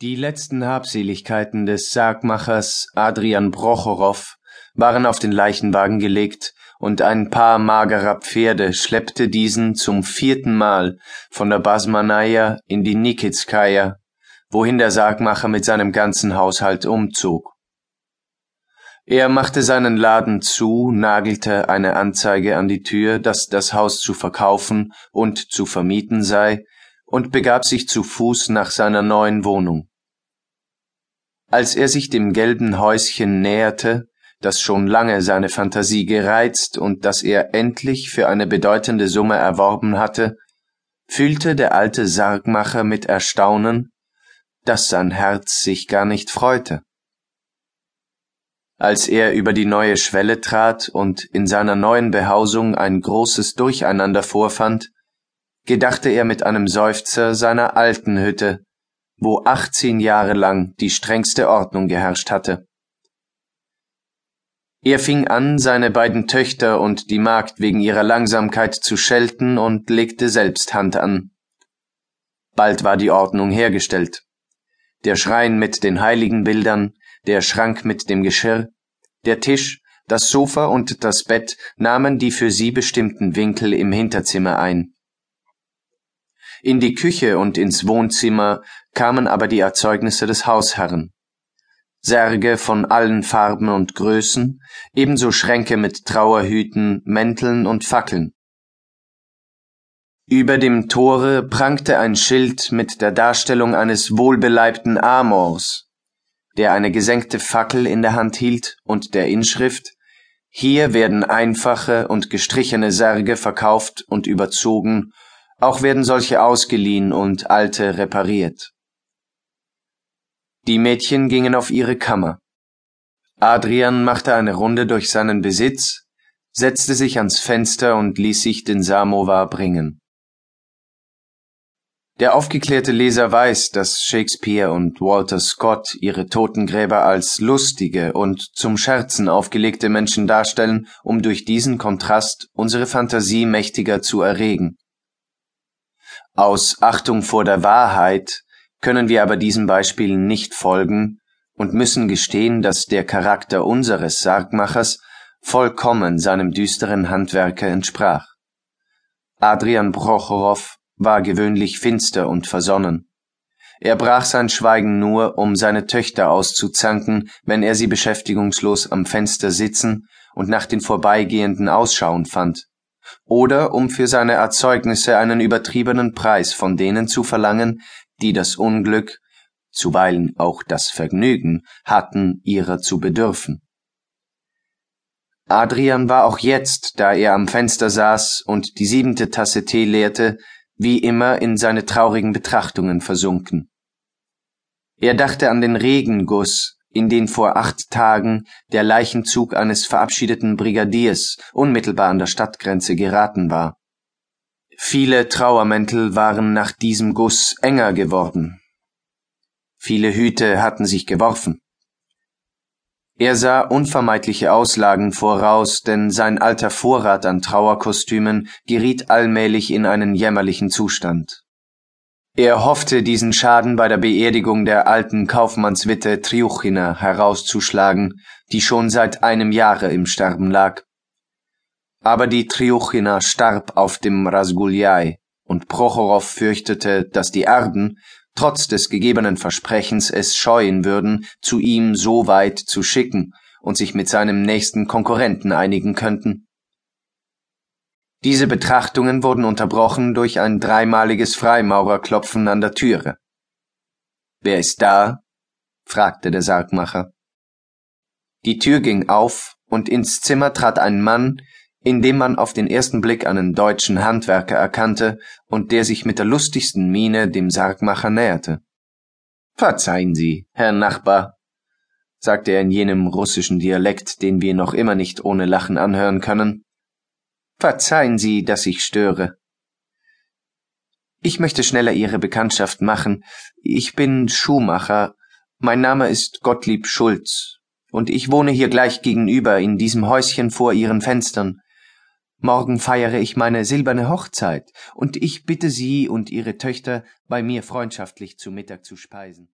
Die letzten Habseligkeiten des Sargmachers Adrian Prochorow waren auf den Leichenwagen gelegt, und ein Paar magerer Pferde schleppte diesen zum vierten Mal von der Basmanaja in die Nikitskaja, wohin der Sargmacher mit seinem ganzen Haushalt umzog. Er machte seinen Laden zu, nagelte eine Anzeige an die Tür, dass das Haus zu verkaufen und zu vermieten sei, und begab sich zu Fuß nach seiner neuen Wohnung. Als er sich dem gelben Häuschen näherte, das schon lange seine Fantasie gereizt und das er endlich für eine bedeutende Summe erworben hatte, fühlte der alte Sargmacher mit Erstaunen, dass sein Herz sich gar nicht freute. Als er über die neue Schwelle trat und in seiner neuen Behausung ein großes Durcheinander vorfand, gedachte er mit einem Seufzer seiner alten Hütte, wo achtzehn Jahre lang die strengste Ordnung geherrscht hatte. Er fing an, seine beiden Töchter und die Magd wegen ihrer Langsamkeit zu schelten und legte selbst Hand an. Bald war die Ordnung hergestellt. Der Schrein mit den heiligen Bildern, der Schrank mit dem Geschirr, der Tisch, das Sofa und das Bett nahmen die für sie bestimmten Winkel im Hinterzimmer ein. In die Küche und ins Wohnzimmer kamen aber die Erzeugnisse des Hausherrn. Särge von allen Farben und Größen, ebenso Schränke mit Trauerhüten, Mänteln und Fackeln. Über dem Tore prangte ein Schild mit der Darstellung eines wohlbeleibten Amors, der eine gesenkte Fackel in der Hand hielt und der Inschrift Hier werden einfache und gestrichene Särge verkauft und überzogen auch werden solche ausgeliehen und alte repariert. Die Mädchen gingen auf ihre Kammer. Adrian machte eine Runde durch seinen Besitz, setzte sich ans Fenster und ließ sich den Samovar bringen. Der aufgeklärte Leser weiß, dass Shakespeare und Walter Scott ihre Totengräber als lustige und zum Scherzen aufgelegte Menschen darstellen, um durch diesen Kontrast unsere Fantasie mächtiger zu erregen. Aus Achtung vor der Wahrheit können wir aber diesem Beispiel nicht folgen und müssen gestehen, dass der Charakter unseres Sargmachers vollkommen seinem düsteren Handwerke entsprach. Adrian Prochorow war gewöhnlich finster und versonnen. Er brach sein Schweigen nur, um seine Töchter auszuzanken, wenn er sie beschäftigungslos am Fenster sitzen und nach den Vorbeigehenden ausschauen fand oder um für seine Erzeugnisse einen übertriebenen Preis von denen zu verlangen, die das Unglück, zuweilen auch das Vergnügen hatten, ihrer zu bedürfen. Adrian war auch jetzt, da er am Fenster saß und die siebente Tasse Tee leerte, wie immer in seine traurigen Betrachtungen versunken. Er dachte an den Regenguss, in den vor acht Tagen der Leichenzug eines verabschiedeten Brigadiers unmittelbar an der Stadtgrenze geraten war. Viele Trauermäntel waren nach diesem Guss enger geworden. Viele Hüte hatten sich geworfen. Er sah unvermeidliche Auslagen voraus, denn sein alter Vorrat an Trauerkostümen geriet allmählich in einen jämmerlichen Zustand. Er hoffte, diesen Schaden bei der Beerdigung der alten Kaufmannswitte Triuchina herauszuschlagen, die schon seit einem Jahre im Sterben lag. Aber die Triuchina starb auf dem Rasguljai, und Prochorow fürchtete, dass die Erben, trotz des gegebenen Versprechens, es scheuen würden, zu ihm so weit zu schicken und sich mit seinem nächsten Konkurrenten einigen könnten. Diese Betrachtungen wurden unterbrochen durch ein dreimaliges Freimaurerklopfen an der Türe. Wer ist da? fragte der Sargmacher. Die Tür ging auf, und ins Zimmer trat ein Mann, in dem man auf den ersten Blick einen deutschen Handwerker erkannte und der sich mit der lustigsten Miene dem Sargmacher näherte. Verzeihen Sie, Herr Nachbar, sagte er in jenem russischen Dialekt, den wir noch immer nicht ohne Lachen anhören können. Verzeihen Sie, dass ich störe. Ich möchte schneller Ihre Bekanntschaft machen. Ich bin Schuhmacher. Mein Name ist Gottlieb Schulz. Und ich wohne hier gleich gegenüber in diesem Häuschen vor Ihren Fenstern. Morgen feiere ich meine silberne Hochzeit, und ich bitte Sie und Ihre Töchter, bei mir freundschaftlich zu Mittag zu speisen.